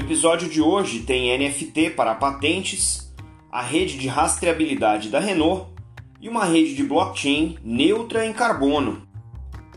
No episódio de hoje tem NFT para patentes, a rede de rastreabilidade da Renault e uma rede de blockchain neutra em carbono.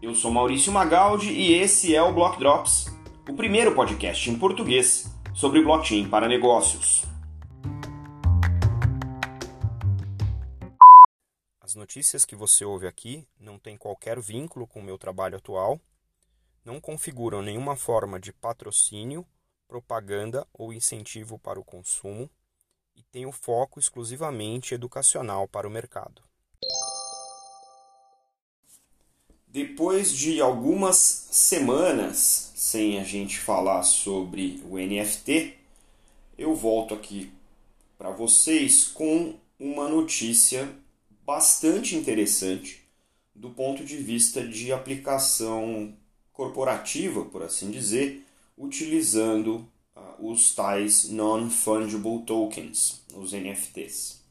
Eu sou Maurício Magaldi e esse é o Block Drops, o primeiro podcast em português sobre blockchain para negócios. As notícias que você ouve aqui não têm qualquer vínculo com o meu trabalho atual, não configuram nenhuma forma de patrocínio propaganda ou incentivo para o consumo e tem o foco exclusivamente educacional para o mercado. Depois de algumas semanas sem a gente falar sobre o NFT, eu volto aqui para vocês com uma notícia bastante interessante do ponto de vista de aplicação corporativa, por assim dizer, utilizando uh, os tais Non-Fungible Tokens, os NFTs.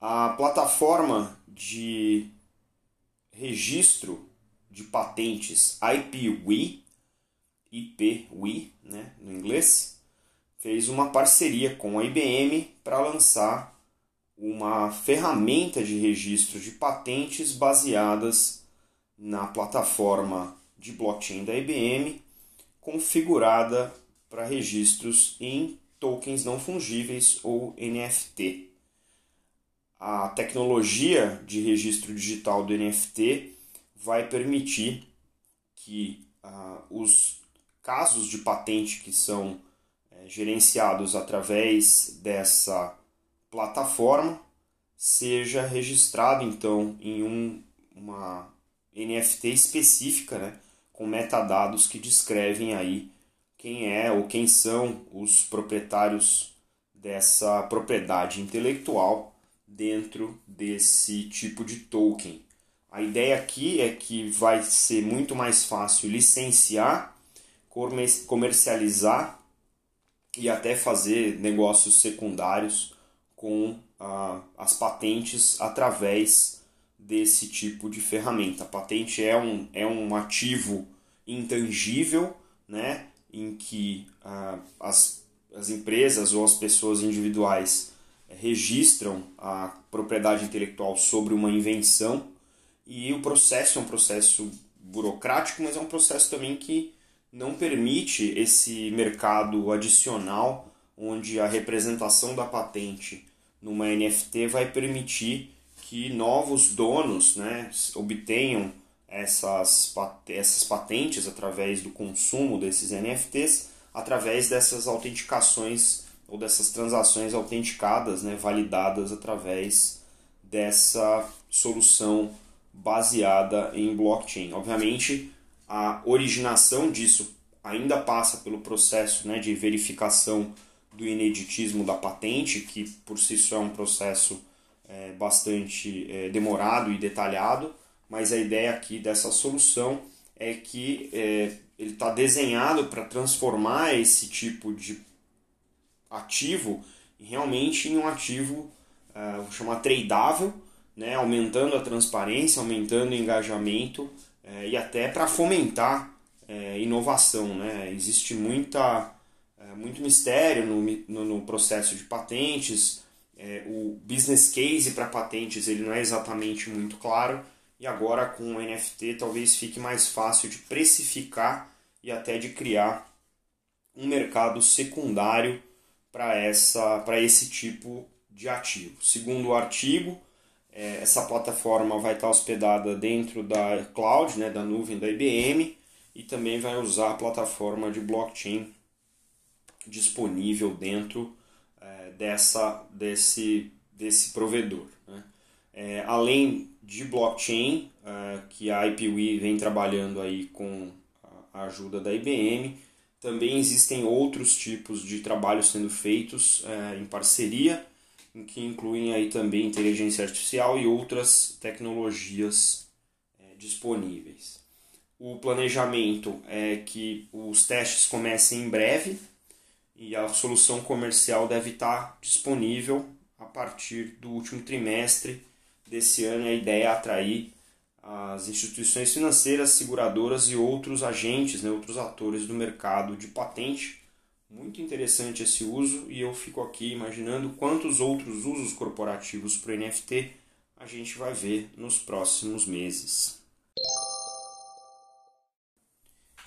A plataforma de registro de patentes IPWE, IPWE né, no inglês, fez uma parceria com a IBM para lançar uma ferramenta de registro de patentes baseadas na plataforma de blockchain da IBM configurada para registros em tokens não fungíveis ou NFT. A tecnologia de registro digital do NFT vai permitir que uh, os casos de patente que são é, gerenciados através dessa plataforma seja registrado então em um, uma NFT específica, né, com metadados que descrevem aí quem é ou quem são os proprietários dessa propriedade intelectual dentro desse tipo de token. A ideia aqui é que vai ser muito mais fácil licenciar, comercializar e até fazer negócios secundários com ah, as patentes através desse tipo de ferramenta. A patente é um, é um ativo intangível, né, em que ah, as, as empresas ou as pessoas individuais registram a propriedade intelectual sobre uma invenção e o processo é um processo burocrático, mas é um processo também que não permite esse mercado adicional onde a representação da patente numa NFT vai permitir que novos donos né, obtenham essas, essas patentes através do consumo desses NFTs, através dessas autenticações ou dessas transações autenticadas, né, validadas através dessa solução baseada em blockchain. Obviamente, a originação disso ainda passa pelo processo né, de verificação do ineditismo da patente, que por si só é um processo é, bastante é, demorado e detalhado, mas a ideia aqui dessa solução é que é, ele está desenhado para transformar esse tipo de ativo realmente em um ativo, é, vou chamar tradável, né, aumentando a transparência, aumentando o engajamento é, e até para fomentar é, inovação. Né? Existe muita, muito mistério no, no, no processo de patentes, é, o business case para patentes ele não é exatamente muito claro e agora com o NFT talvez fique mais fácil de precificar e até de criar um mercado secundário para essa para esse tipo de ativo. Segundo o artigo, é, essa plataforma vai estar hospedada dentro da cloud, né, da nuvem da IBM, e também vai usar a plataforma de blockchain disponível dentro dessa, desse, desse provedor. Né? É, além de blockchain, é, que a IPWE vem trabalhando aí com a ajuda da IBM, também existem outros tipos de trabalhos sendo feitos é, em parceria, em que incluem aí também inteligência artificial e outras tecnologias é, disponíveis. O planejamento é que os testes comecem em breve, e a solução comercial deve estar disponível a partir do último trimestre desse ano. A ideia é atrair as instituições financeiras, seguradoras e outros agentes, né, outros atores do mercado de patente Muito interessante esse uso e eu fico aqui imaginando quantos outros usos corporativos para o NFT a gente vai ver nos próximos meses.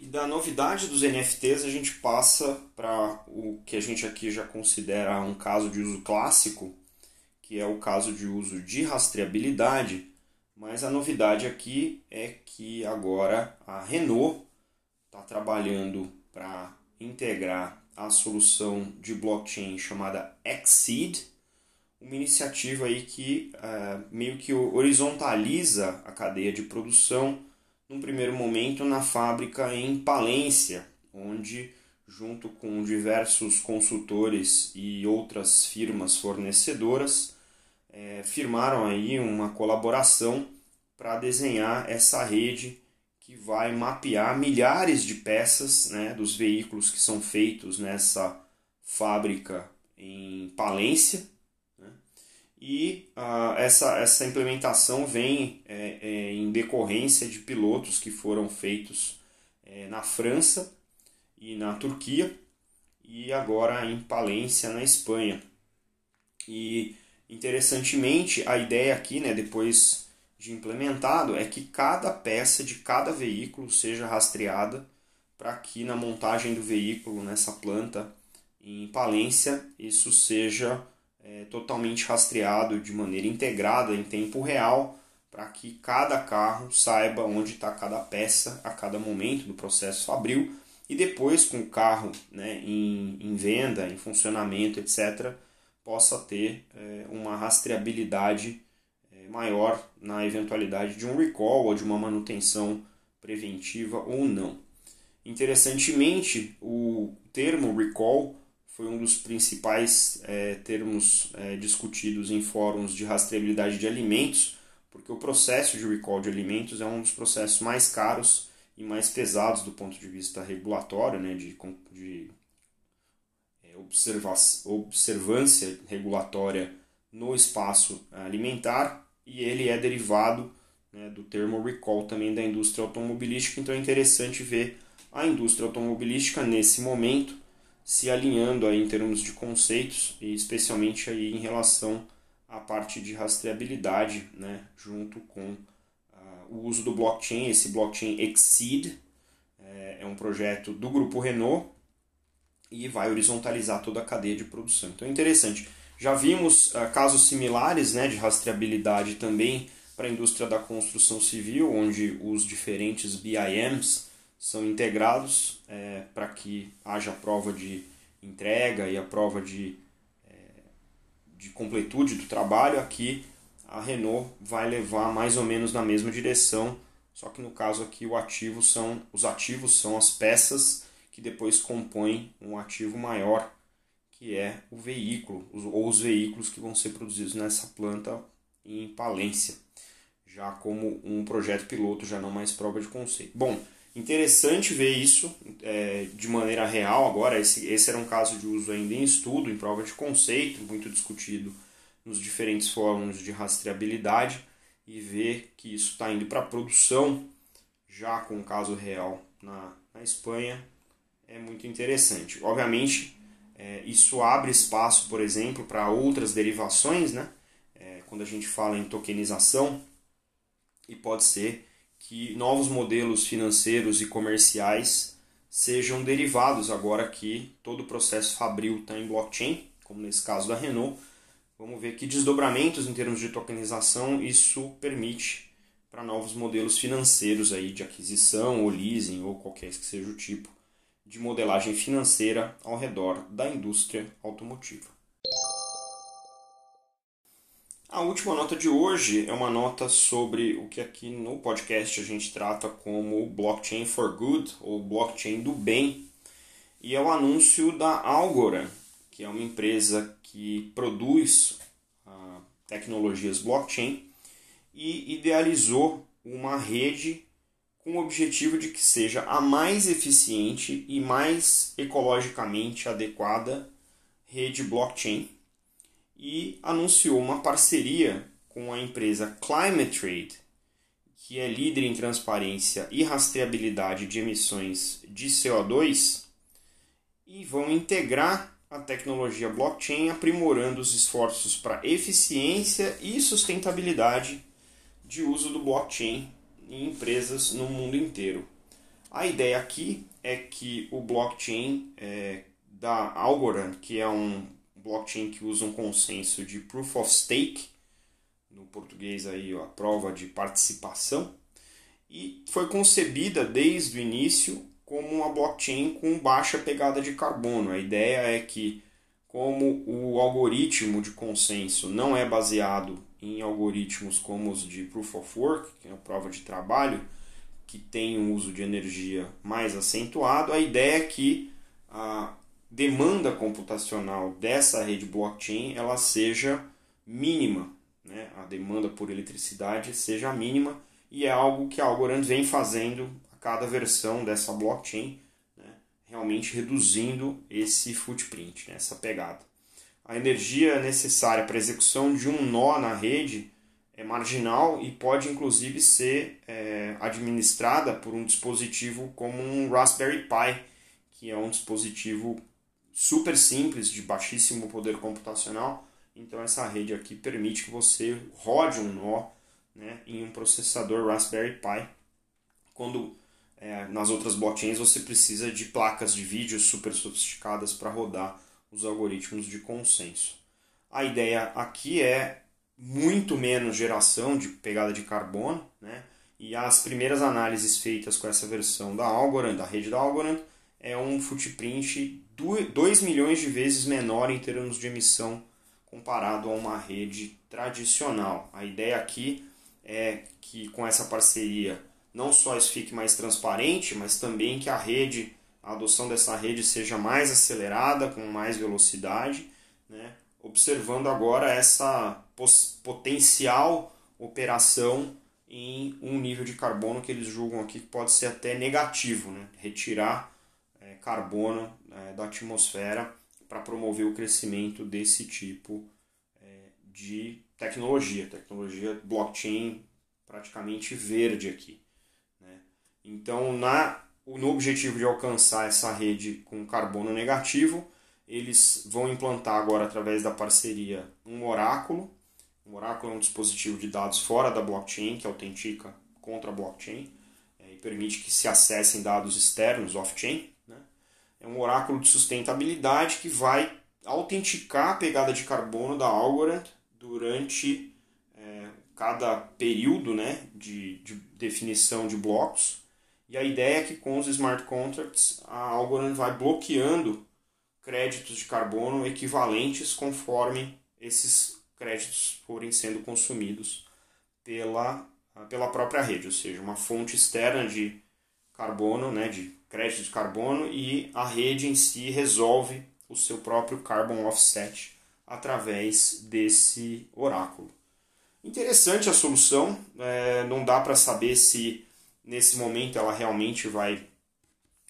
E da novidade dos NFTs a gente passa para o que a gente aqui já considera um caso de uso clássico, que é o caso de uso de rastreabilidade, mas a novidade aqui é que agora a Renault está trabalhando para integrar a solução de blockchain chamada Exceed, uma iniciativa aí que uh, meio que horizontaliza a cadeia de produção num primeiro momento na fábrica em Palência, onde junto com diversos consultores e outras firmas fornecedoras é, firmaram aí uma colaboração para desenhar essa rede que vai mapear milhares de peças né, dos veículos que são feitos nessa fábrica em Palência. E uh, essa, essa implementação vem é, é, em decorrência de pilotos que foram feitos é, na França e na Turquia e agora em Palência, na Espanha. E Interessantemente, a ideia aqui, né, depois de implementado, é que cada peça de cada veículo seja rastreada para que na montagem do veículo nessa planta em Palência isso seja é, totalmente rastreado de maneira integrada em tempo real para que cada carro saiba onde está cada peça a cada momento do processo fabril e depois com o carro né, em, em venda, em funcionamento, etc., possa ter é, uma rastreabilidade é, maior na eventualidade de um recall ou de uma manutenção preventiva ou não. Interessantemente, o termo recall foi um dos principais é, termos é, discutidos em fóruns de rastreabilidade de alimentos, porque o processo de recall de alimentos é um dos processos mais caros e mais pesados do ponto de vista regulatório, né, de, de observância regulatória no espaço alimentar e ele é derivado né, do termo recall também da indústria automobilística. Então é interessante ver a indústria automobilística nesse momento se alinhando aí em termos de conceitos e especialmente aí em relação à parte de rastreabilidade, né, junto com uh, o uso do blockchain. Esse blockchain Exceed é, é um projeto do grupo Renault e vai horizontalizar toda a cadeia de produção. Então é interessante. Já vimos uh, casos similares né, de rastreabilidade também para a indústria da construção civil, onde os diferentes BIMs são integrados é, para que haja a prova de entrega e a prova de, é, de completude do trabalho. Aqui a Renault vai levar mais ou menos na mesma direção, só que no caso aqui o ativo são os ativos são as peças que depois compõem um ativo maior, que é o veículo, ou os veículos que vão ser produzidos nessa planta em Palência, já como um projeto piloto, já não mais prova de conceito. Bom, interessante ver isso é, de maneira real agora. Esse, esse era um caso de uso ainda em estudo, em prova de conceito, muito discutido nos diferentes fóruns de rastreabilidade, e ver que isso está indo para produção já com um caso real na, na Espanha é muito interessante. Obviamente, é, isso abre espaço, por exemplo, para outras derivações, né? É, quando a gente fala em tokenização, e pode ser que novos modelos financeiros e comerciais sejam derivados agora que todo o processo fabril está em blockchain, como nesse caso da Renault. Vamos ver que desdobramentos em termos de tokenização isso permite para novos modelos financeiros aí de aquisição ou leasing ou qualquer que seja o tipo de modelagem financeira ao redor da indústria automotiva. A última nota de hoje é uma nota sobre o que aqui no podcast a gente trata como blockchain for good ou blockchain do bem. E é o anúncio da Algorand, que é uma empresa que produz uh, tecnologias blockchain e idealizou uma rede com o objetivo de que seja a mais eficiente e mais ecologicamente adequada rede blockchain e anunciou uma parceria com a empresa Climate Trade, que é líder em transparência e rastreabilidade de emissões de CO2, e vão integrar a tecnologia blockchain, aprimorando os esforços para eficiência e sustentabilidade de uso do blockchain em empresas no mundo inteiro. A ideia aqui é que o blockchain é, da Algorand, que é um blockchain que usa um consenso de proof of stake, no português aí a prova de participação, e foi concebida desde o início como uma blockchain com baixa pegada de carbono. A ideia é que, como o algoritmo de consenso não é baseado em algoritmos como os de Proof of Work, que é a prova de trabalho, que tem um uso de energia mais acentuado, a ideia é que a demanda computacional dessa rede blockchain ela seja mínima, né? a demanda por eletricidade seja mínima e é algo que a Algorand vem fazendo cada versão dessa blockchain, né, realmente reduzindo esse footprint, né, essa pegada. A energia necessária para a execução de um nó na rede é marginal e pode inclusive ser é, administrada por um dispositivo como um Raspberry Pi, que é um dispositivo super simples, de baixíssimo poder computacional. Então essa rede aqui permite que você rode um nó né, em um processador Raspberry Pi. Quando é, nas outras blockchains você precisa de placas de vídeo super sofisticadas para rodar os algoritmos de consenso. A ideia aqui é muito menos geração de pegada de carbono, né? e as primeiras análises feitas com essa versão da Algorand, da rede da Algorand, é um footprint 2 milhões de vezes menor em termos de emissão comparado a uma rede tradicional. A ideia aqui é que com essa parceria não só isso fique mais transparente, mas também que a rede, a adoção dessa rede seja mais acelerada, com mais velocidade, né? observando agora essa potencial operação em um nível de carbono que eles julgam aqui que pode ser até negativo, né? retirar é, carbono é, da atmosfera para promover o crescimento desse tipo é, de tecnologia, tecnologia blockchain praticamente verde aqui. Então, na, no objetivo de alcançar essa rede com carbono negativo, eles vão implantar agora, através da parceria, um oráculo. Um oráculo é um dispositivo de dados fora da blockchain, que autentica contra a blockchain é, e permite que se acessem dados externos off-chain. É um oráculo de sustentabilidade que vai autenticar a pegada de carbono da Algorand durante é, cada período né, de, de definição de blocos. E a ideia é que com os smart contracts a Algorand vai bloqueando créditos de carbono equivalentes conforme esses créditos forem sendo consumidos pela, pela própria rede, ou seja, uma fonte externa de carbono, né, de crédito de carbono, e a rede em si resolve o seu próprio carbon offset através desse oráculo. Interessante a solução, é, não dá para saber se Nesse momento ela realmente vai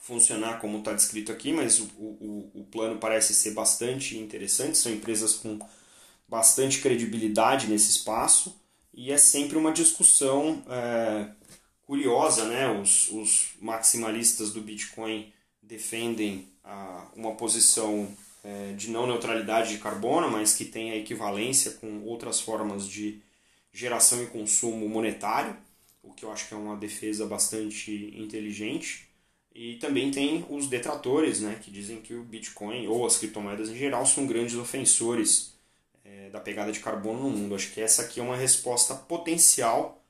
funcionar como está descrito aqui, mas o, o, o plano parece ser bastante interessante. São empresas com bastante credibilidade nesse espaço e é sempre uma discussão é, curiosa, né? Os, os maximalistas do Bitcoin defendem a, uma posição é, de não neutralidade de carbono, mas que tem a equivalência com outras formas de geração e consumo monetário o que eu acho que é uma defesa bastante inteligente. E também tem os detratores, né, que dizem que o Bitcoin ou as criptomoedas em geral são grandes ofensores é, da pegada de carbono no mundo. Acho que essa aqui é uma resposta potencial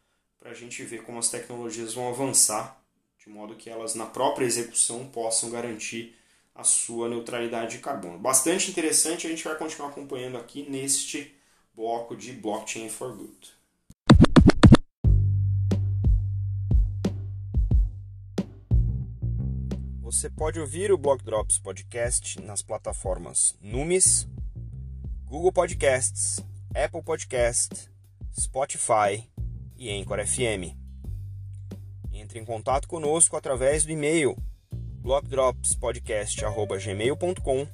para a gente ver como as tecnologias vão avançar, de modo que elas na própria execução possam garantir a sua neutralidade de carbono. Bastante interessante, a gente vai continuar acompanhando aqui neste bloco de Blockchain for Good. Você pode ouvir o Block Drops Podcast nas plataformas Numis, Google Podcasts, Apple Podcast, Spotify e Anchor FM. Entre em contato conosco através do e-mail blockdropspodcast@gmail.com,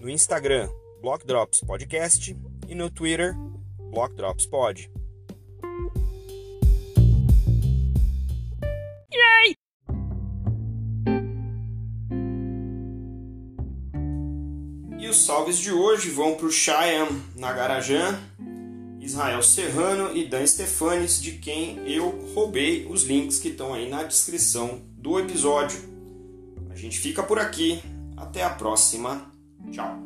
no Instagram blockdropspodcast e no Twitter blockdropspod. E os salves de hoje vão para o Chayam Nagarajan, Israel Serrano e Dan Stefanes, de quem eu roubei os links que estão aí na descrição do episódio. A gente fica por aqui. Até a próxima. Tchau.